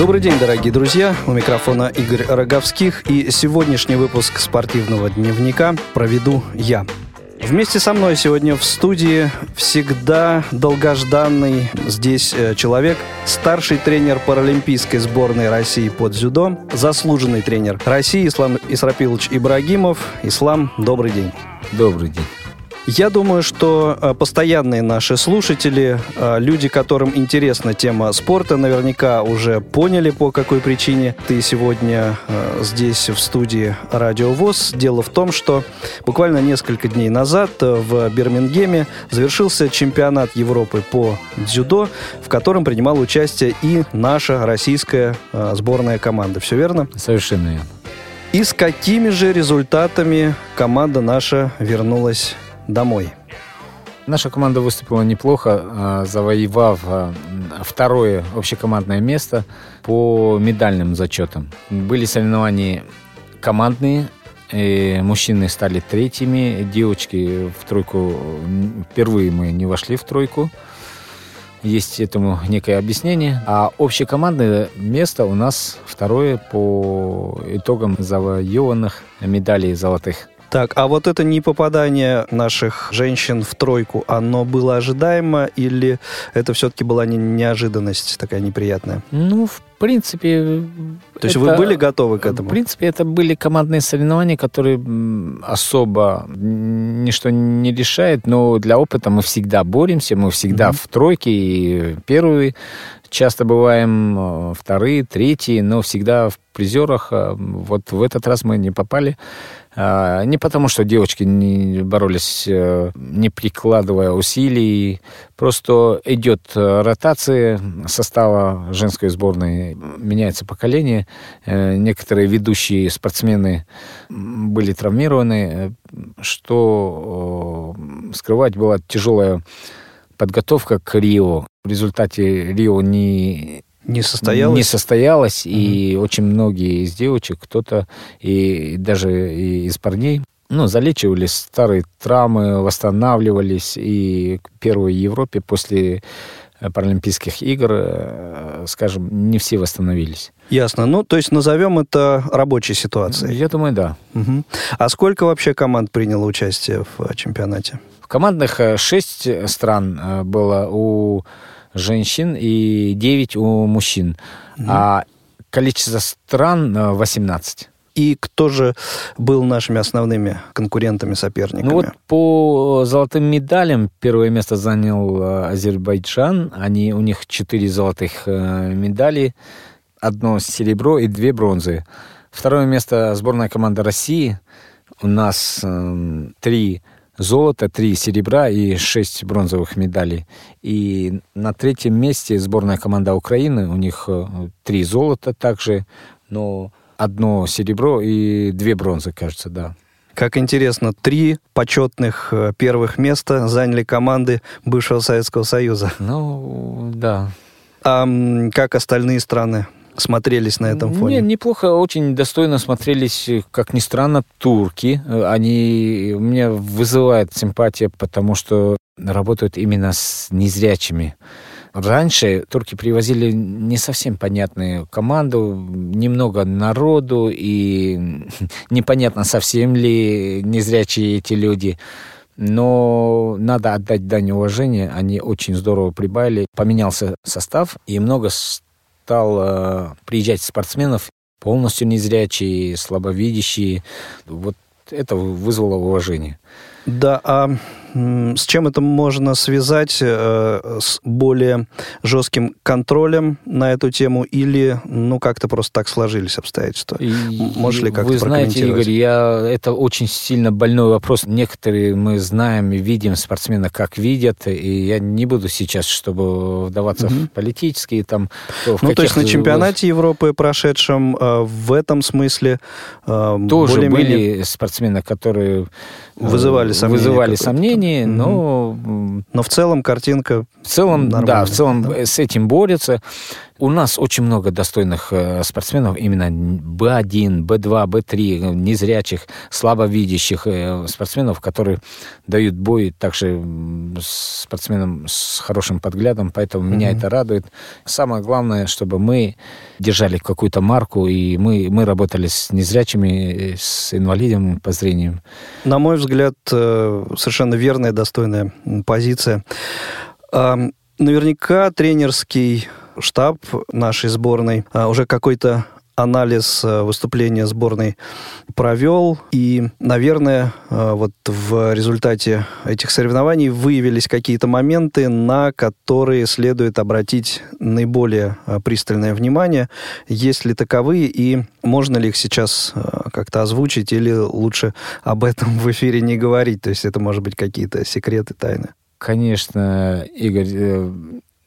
Добрый день, дорогие друзья. У микрофона Игорь Роговских. И сегодняшний выпуск спортивного дневника проведу я. Вместе со мной сегодня в студии всегда долгожданный здесь э, человек, старший тренер паралимпийской сборной России по дзюдо, заслуженный тренер России Ислам Исрапилович Ибрагимов. Ислам, добрый день. Добрый день. Я думаю, что э, постоянные наши слушатели, э, люди, которым интересна тема спорта, наверняка уже поняли, по какой причине ты сегодня э, здесь, в студии Радио ВОЗ. Дело в том, что буквально несколько дней назад в Бирмингеме завершился чемпионат Европы по дзюдо, в котором принимала участие и наша российская сборная команда. Все верно? Совершенно верно. И с какими же результатами команда наша вернулась домой. Наша команда выступила неплохо, а, завоевав а, второе общекомандное место по медальным зачетам. Были соревнования командные, и мужчины стали третьими, девочки в тройку, впервые мы не вошли в тройку. Есть этому некое объяснение. А общекомандное место у нас второе по итогам завоеванных медалей золотых. Так, а вот это не попадание наших женщин в тройку, оно было ожидаемо или это все-таки была не неожиданность такая неприятная? Ну, в принципе... То есть это, вы были готовы к этому? В принципе, это были командные соревнования, которые особо ничто не решает, но для опыта мы всегда боремся, мы всегда mm-hmm. в тройке, и первые часто бываем, э, вторые, третьи, но всегда в призерах. А вот в этот раз мы не попали. А, не потому, что девочки не боролись, э, не прикладывая усилий, просто идет э, ротация состава женской сборной, меняется поколение. Э, некоторые ведущие спортсмены были травмированы, что скрывать была тяжелая подготовка к Рио. В результате Рио не не состоялось? Не состоялось, mm-hmm. и очень многие из девочек, кто-то, и даже и из парней, ну, залечивали старые травмы, восстанавливались, и к первой Европе после э, Паралимпийских игр, э, скажем, не все восстановились. Ясно. Ну, то есть назовем это рабочей ситуацией. Я думаю, да. Угу. А сколько вообще команд приняло участие в э, чемпионате? Командных шесть стран было у женщин и 9 у мужчин. Mm-hmm. А количество стран 18. Э, и кто же был нашими основными конкурентами, соперниками? Ну вот по золотым медалям первое место занял э, Азербайджан. Они, у них четыре золотых э, медали, одно серебро и две бронзы. Второе место сборная команда России. У нас э, три золота, три серебра и шесть бронзовых медалей. И на третьем месте сборная команда Украины, у них э, три золота также, но одно серебро и две бронзы, кажется, да. Как интересно, три почетных э, первых места заняли команды бывшего Советского Союза. Ну, да. А как остальные страны? Смотрелись на этом фоне? Не, неплохо, очень достойно смотрелись, как ни странно, турки. Они меня вызывают симпатия, потому что работают именно с незрячими. Раньше турки привозили не совсем понятную команду, немного народу, и непонятно, совсем ли незрячие эти люди. Но надо отдать дань уважения, они очень здорово прибавили. Поменялся состав, и много стал э, приезжать спортсменов полностью незрячие, слабовидящие. Вот это вызвало уважение. Да, а с чем это можно связать? Э, с более жестким контролем на эту тему или, ну, как-то просто так сложились обстоятельства? И, Можешь ли как-то Вы знаете, Игорь, я, это очень сильно больной вопрос. Некоторые мы знаем и видим спортсмена, как видят, и я не буду сейчас, чтобы вдаваться угу. в политические там... ну, то есть на чемпионате Европы прошедшем э, в этом смысле э, Тоже были спортсмены, которые вызывали сомнения. Вызывали сомнения, но... Но в целом картинка В целом, нормальная, да, в целом да? с этим борются. У нас очень много достойных э, спортсменов, именно Б1, Б2, Б3, незрячих, слабовидящих э, спортсменов, которые дают бой также спортсменам с хорошим подглядом, поэтому mm-hmm. меня это радует. Самое главное, чтобы мы держали какую-то марку, и мы, мы работали с незрячими, с инвалидами по зрению. На мой взгляд, э, совершенно верная, достойная позиция. Наверняка тренерский штаб нашей сборной а, уже какой-то анализ э, выступления сборной провел. И, наверное, э, вот в результате этих соревнований выявились какие-то моменты, на которые следует обратить наиболее э, пристальное внимание. Есть ли таковые и можно ли их сейчас как-то озвучить или лучше об этом в эфире не говорить? То есть это, может быть, какие-то секреты, тайны? Конечно, Игорь,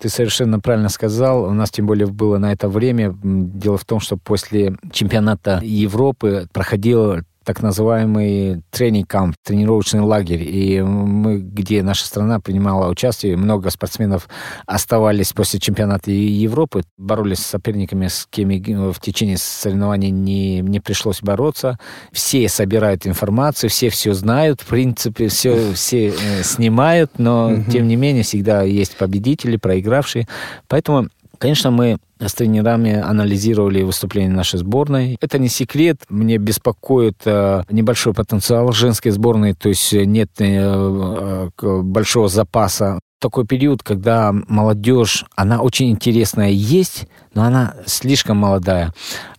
ты совершенно правильно сказал. У нас тем более было на это время. Дело в том, что после чемпионата Европы проходил так называемый тренинг-камп, тренировочный лагерь. И мы, где наша страна принимала участие, много спортсменов оставались после чемпионата Европы, боролись с соперниками, с кем в течение соревнований не, не пришлось бороться. Все собирают информацию, все все знают, в принципе, все, все э, снимают, но, тем не менее, всегда есть победители, проигравшие. Поэтому Конечно, мы с тренерами анализировали выступления нашей сборной. Это не секрет. Мне беспокоит э, небольшой потенциал женской сборной, то есть нет э, э, большого запаса. Такой период, когда молодежь, она очень интересная есть, но она слишком молодая.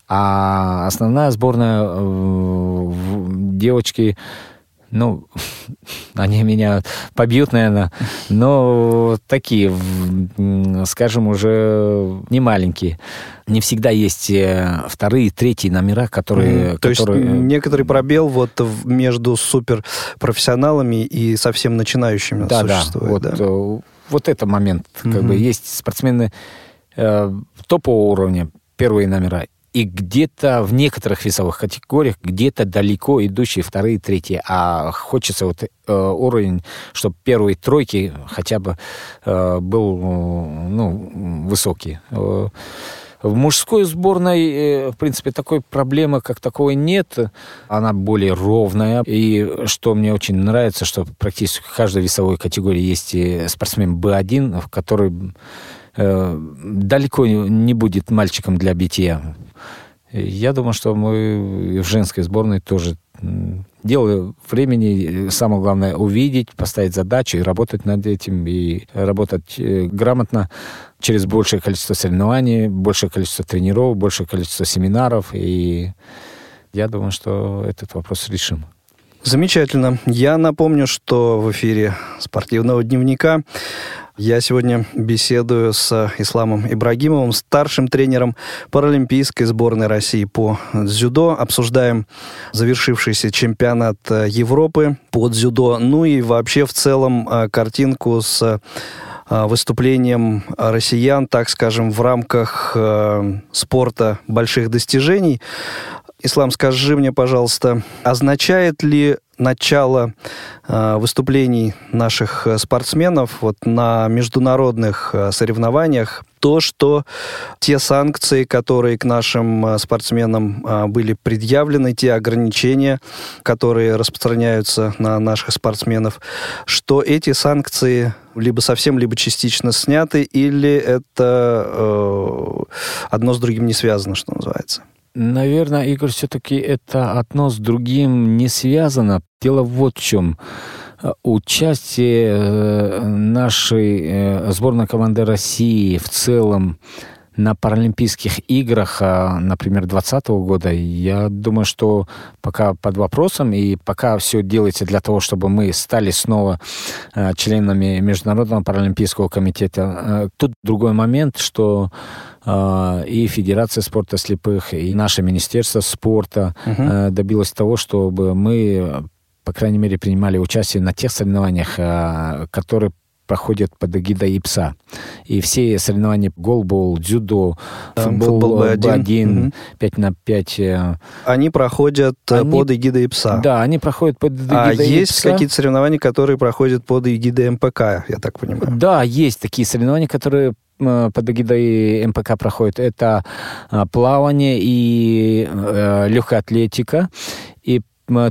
А основная сборная девочки ну, они меня побьют, наверное, но такие, скажем, уже не маленькие. Не всегда есть э, вторые, третьи номера, которые... Mm, то которые... есть некоторый пробел вот между суперпрофессионалами и совсем начинающими да, существует. Да, вот, да, вот, вот это момент. Как mm-hmm. бы есть спортсмены э, топового уровня, первые номера, и где-то в некоторых весовых категориях где-то далеко идущие вторые, третьи, а хочется вот э, уровень, чтобы первые тройки хотя бы э, был ну, высокий. Э, в мужской сборной, э, в принципе, такой проблемы как таковой нет. Она более ровная. И что мне очень нравится, что практически в каждой весовой категории есть спортсмен Б1, в который э, далеко не будет мальчиком для битья. Я думаю, что мы в женской сборной тоже дело времени, самое главное увидеть, поставить задачу и работать над этим, и работать э, грамотно через большее количество соревнований, большее количество тренировок, большее количество семинаров. И я думаю, что этот вопрос решим. Замечательно. Я напомню, что в эфире спортивного дневника я сегодня беседую с Исламом Ибрагимовым, старшим тренером паралимпийской сборной России по дзюдо. Обсуждаем завершившийся чемпионат Европы по дзюдо, ну и вообще в целом а, картинку с а, выступлением россиян, так скажем, в рамках э, спорта больших достижений. Ислам, скажи мне, пожалуйста, означает ли начало э, выступлений наших э, спортсменов вот на международных э, соревнованиях то, что те санкции, которые к нашим э, спортсменам э, были предъявлены, те ограничения, которые распространяются на наших спортсменов, что эти санкции либо совсем, либо частично сняты, или это э, одно с другим не связано, что называется? Наверное, Игорь, все-таки это одно с другим не связано. Дело вот в чем. Участие э, нашей э, сборной команды России в целом на Паралимпийских играх, а, например, 2020 года, я думаю, что пока под вопросом, и пока все делается для того, чтобы мы стали снова членами Международного Паралимпийского комитета. Тут другой момент, что и Федерация спорта слепых, и наше Министерство спорта угу. добилось того, чтобы мы по крайней мере, принимали участие на тех соревнованиях, которые проходят под эгидой ИПСа. И все соревнования голбол, дзюдо, футбол, футбол Б1, 5 на 5. Э, они проходят э, они, под эгидой ИПСа. Да, они проходят под эгидой А есть какие-то соревнования, которые проходят под эгидой МПК, я так понимаю? Да, есть такие соревнования, которые под эгидой МПК проходит. Это плавание и легкая атлетика. И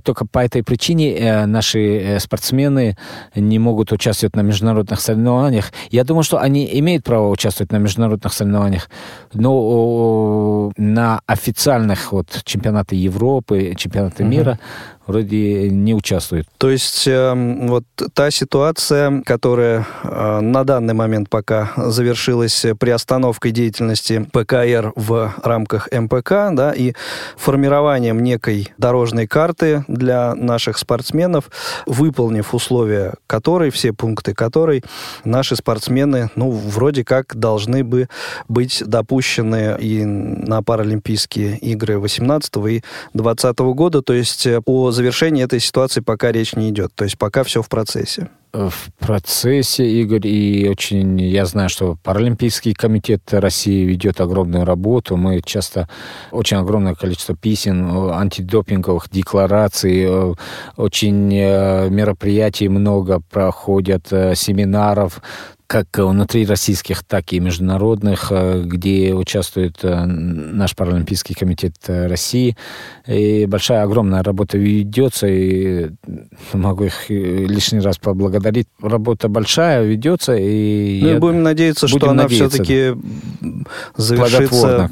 только по этой причине э, наши э, спортсмены не могут участвовать на международных соревнованиях. Я думаю, что они имеют право участвовать на международных соревнованиях, но на официальных вот чемпионаты Европы, чемпионаты mm-hmm. мира вроде не участвует. То есть э, вот та ситуация, которая э, на данный момент пока завершилась приостановкой деятельности ПКР в рамках МПК, да, и формированием некой дорожной карты для наших спортсменов, выполнив условия которой, все пункты которой, наши спортсмены, ну, вроде как должны бы быть допущены и на Паралимпийские игры 18 и 20 года, то есть э, о завершении этой ситуации пока речь не идет. То есть пока все в процессе. В процессе, Игорь, и очень я знаю, что Паралимпийский комитет России ведет огромную работу. Мы часто очень огромное количество писем, антидопинговых деклараций, э, очень э, мероприятий много проходят, э, семинаров как внутри российских, так и международных, э, где участвует э, наш Паралимпийский комитет э, России. И большая, огромная работа ведется, и могу их лишний раз поблагодарить. Работа большая ведется, и ну, и будем надеяться, будем что она все-таки завершится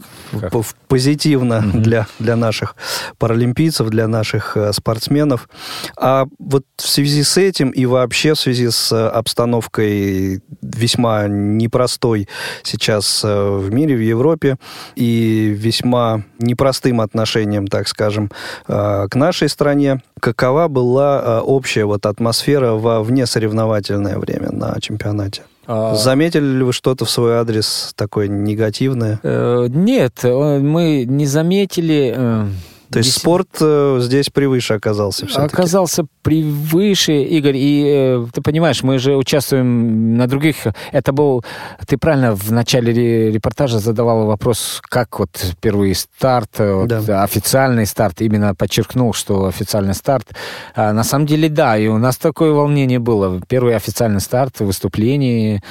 позитивно угу. для, для наших паралимпийцев, для наших спортсменов. А вот в связи с этим и вообще в связи с обстановкой весьма непростой сейчас э, в мире, в Европе, и весьма непростым отношением, так скажем, э, к нашей стране. Какова была э, общая вот атмосфера во внесоревновательное время на чемпионате? А. Заметили ли вы что-то в свой адрес такое негативное? Нет, мы не заметили. То есть спорт э, здесь превыше оказался все-таки? Оказался превыше, Игорь. И э, ты понимаешь, мы же участвуем на других... Это был... Ты правильно в начале репортажа задавал вопрос, как вот первый старт, э, вот, да. официальный старт, именно подчеркнул, что официальный старт. А, на самом деле, да, и у нас такое волнение было. Первый официальный старт, выступление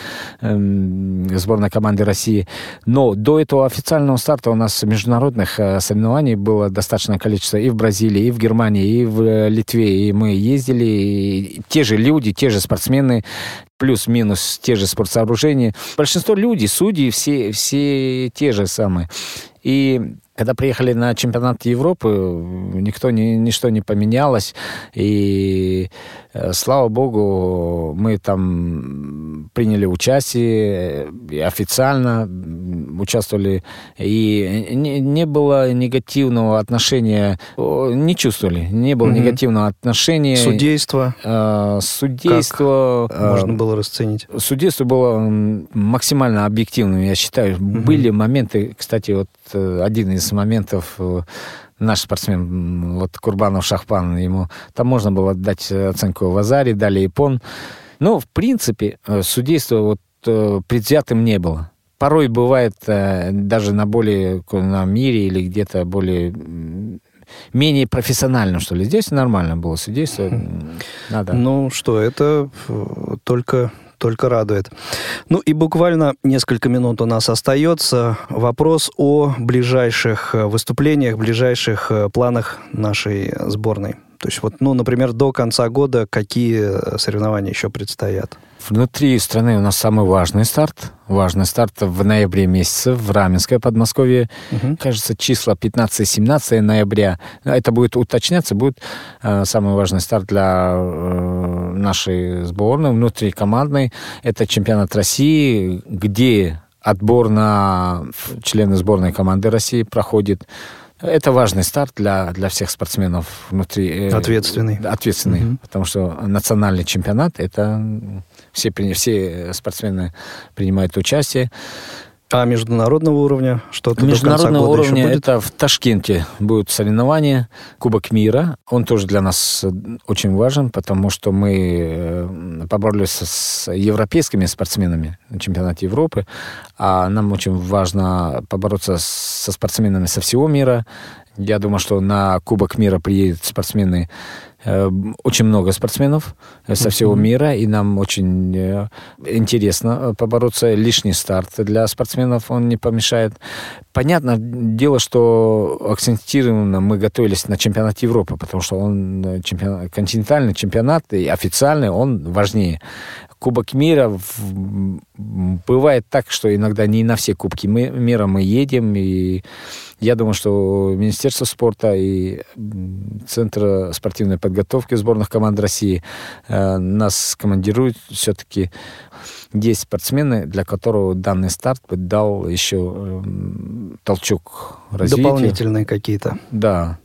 э, сборной команды России. Но до этого официального старта у нас международных э, соревнований было достаточно достаточное количество и в Бразилии, и в Германии, и в э, Литве. И мы ездили, и те же люди, те же спортсмены, плюс-минус те же спортсооружения. Большинство людей, судьи, все, все те же самые. И когда приехали на чемпионат Европы, никто, ни, ничто не поменялось. И э, слава богу, мы там приняли участие и официально участвовали. И не, не было негативного отношения, не чувствовали, не было угу. негативного отношения. Судейство? Э, судейство. Как можно было расценить? Судейство было максимально объективным, я считаю. Угу. Были моменты, кстати, вот э, один из моментов э, наш спортсмен, вот Курбанов Шахпан, ему там можно было дать оценку в Азаре, дали Япон. Но, в принципе, э, судейство вот предвзятым не было. Порой бывает даже на более, на мире или где-то более менее профессионально, что ли. Здесь нормально было судейство. Надо. Ну что, это только только радует. Ну и буквально несколько минут у нас остается. Вопрос о ближайших э, выступлениях, ближайших э, планах нашей сборной. То есть вот, ну, например, до конца года какие соревнования еще предстоят? Внутри страны у нас самый важный старт. Важный старт в ноябре месяце в Раменское Подмосковье. Угу. Кажется, числа 15-17 ноября. Это будет уточняться. Будет э, самый важный старт для э, нашей сборной, внутрикомандной. Это чемпионат России, где отбор на члены сборной команды России проходит. Это важный старт для, для всех спортсменов внутри. Э, ответственный. Ответственный, угу. потому что национальный чемпионат это все, все спортсмены принимают участие. А международного уровня что-то Международного уровня это в Ташкенте будет соревнование Кубок мира. Он тоже для нас очень важен, потому что мы э, поборолись с европейскими спортсменами на чемпионате Европы, а нам очень важно побороться со спортсменами со всего мира. Я думаю, что на Кубок мира приедут спортсмены Э, очень много спортсменов э, со всего мира, и нам очень э, интересно побороться. Лишний старт для спортсменов, он не помешает. Понятно дело, что акцентированно мы готовились на чемпионат Европы, потому что он чемпионат, континентальный чемпионат и официальный, он важнее. Кубок мира бывает так, что иногда не на все кубки мира мы едем, и я думаю, что Министерство спорта и Центр спортивной подготовки сборных команд России э, нас командируют все-таки есть спортсмены, для которого данный старт бы дал еще э, толчок развития. Дополнительные какие-то. Да.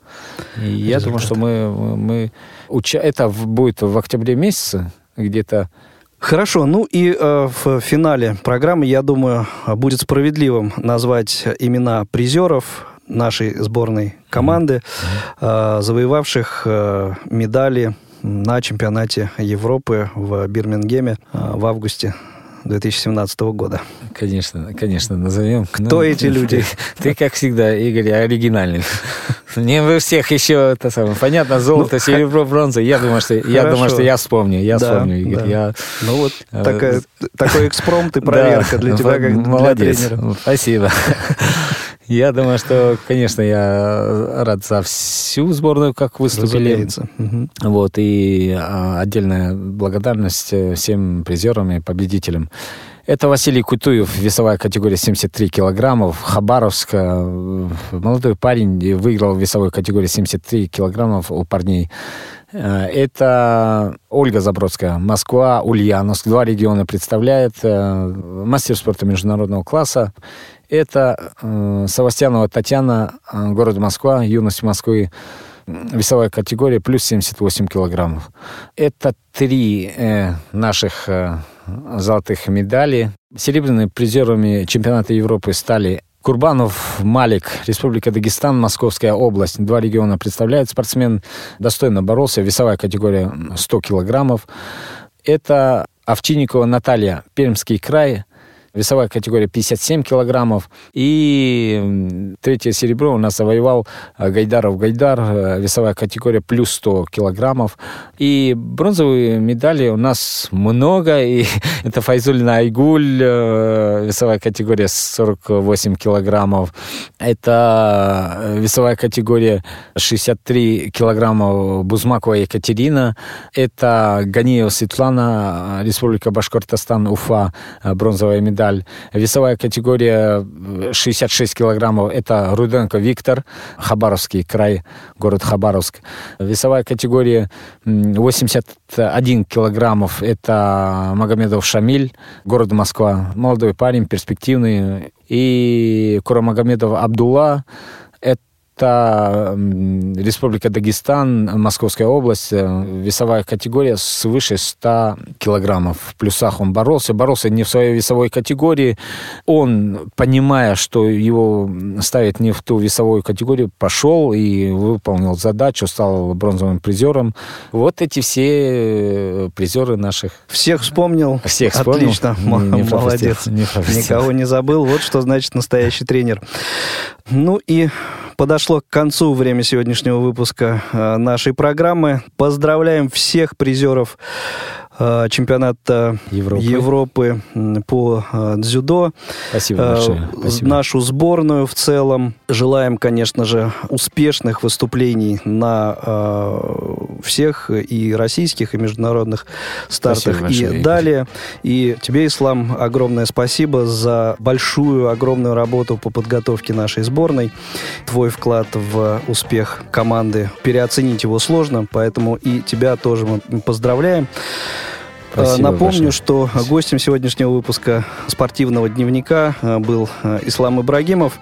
И я думаю, что мы, мы уча... это будет в октябре месяце, где-то Хорошо, ну и э, в финале программы, я думаю, будет справедливым назвать имена призеров нашей сборной команды, э, завоевавших э, медали на чемпионате Европы в Бирмингеме э, в августе 2017 года. Конечно, конечно, назовем. Кто ну, эти люди? Ты, ты, как всегда, Игорь, оригинальный. Не вы всех еще это самое. Понятно, золото, ну, серебро, бронза. Я думаю, что я думаю, что я вспомню. Я да, вспомню, Игорь. Да. Я, ну вот э, такая, такой экспромт и проверка для тебя, как молодец. для тренера. Спасибо. Я думаю, что, конечно, я рад за всю сборную, как выступили. Разумеется. Вот, и а, отдельная благодарность э, всем призерам и победителям. Это Василий Кутуев, весовая категория 73 килограммов, Хабаровск. Э, молодой парень выиграл в весовой категории 73 килограммов у парней. Э, это Ольга Забродская, Москва, Ульяновск. Два региона представляет. Мастер спорта международного класса. Это э, Савастьянова Татьяна, э, город Москва, юность Москвы, весовая категория, плюс 78 килограммов. Это три э, наших э, золотых медали. Серебряными призерами чемпионата Европы стали Курбанов Малик, Республика Дагестан, Московская область. Два региона представляет спортсмен. Достойно боролся. Весовая категория 100 килограммов. Это Овчинникова Наталья, Пермский край – весовая категория 57 килограммов. И третье серебро у нас завоевал э, Гайдаров Гайдар, э, весовая категория плюс 100 килограммов. И бронзовые медали у нас много, и это Файзулина Айгуль, э, весовая категория 48 килограммов. Это весовая категория 63 килограмма Бузмакова Екатерина. Это Ганиева Светлана, Республика Башкортостан, Уфа, бронзовая медаль медаль. Весовая категория 66 килограммов – это Руденко Виктор, Хабаровский край, город Хабаровск. Весовая категория 81 килограммов – это Магомедов Шамиль, город Москва. Молодой парень, перспективный. И Курамагомедов Абдулла – это Республика Дагестан, Московская область, э, весовая категория свыше 100 килограммов. В плюсах он боролся. Боролся не в своей весовой категории. Он, понимая, что его ставят не в ту весовую категорию, пошел и выполнил задачу, стал бронзовым призером. Вот эти все э, призеры наших. Всех вспомнил? Всех вспомнил. Отлично. Не, не Молодец. Не Никого не забыл. Вот что значит настоящий тренер. Ну и Подошло к концу время сегодняшнего выпуска э, нашей программы. Поздравляем всех призеров чемпионата Европы, Европы по э, дзюдо. Спасибо э, большое. Спасибо. Нашу сборную в целом. Желаем, конечно же, успешных выступлений на всех и российских, и международных стартах большое, и далее. И тебе, Ислам, огромное спасибо за большую, огромную работу по подготовке нашей сборной. Твой вклад в успех команды переоценить его сложно, поэтому и тебя тоже мы поздравляем. Спасибо Напомню, большое. что гостем сегодняшнего выпуска спортивного дневника э, был э, Ислам Ибрагимов,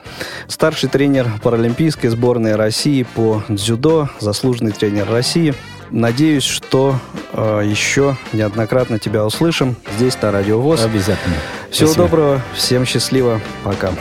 старший тренер паралимпийской сборной России по дзюдо, заслуженный тренер России. Надеюсь, что э, еще неоднократно тебя услышим здесь, на Радио ВОЗ. Обязательно. Всего Спасибо. доброго, всем счастливо, пока.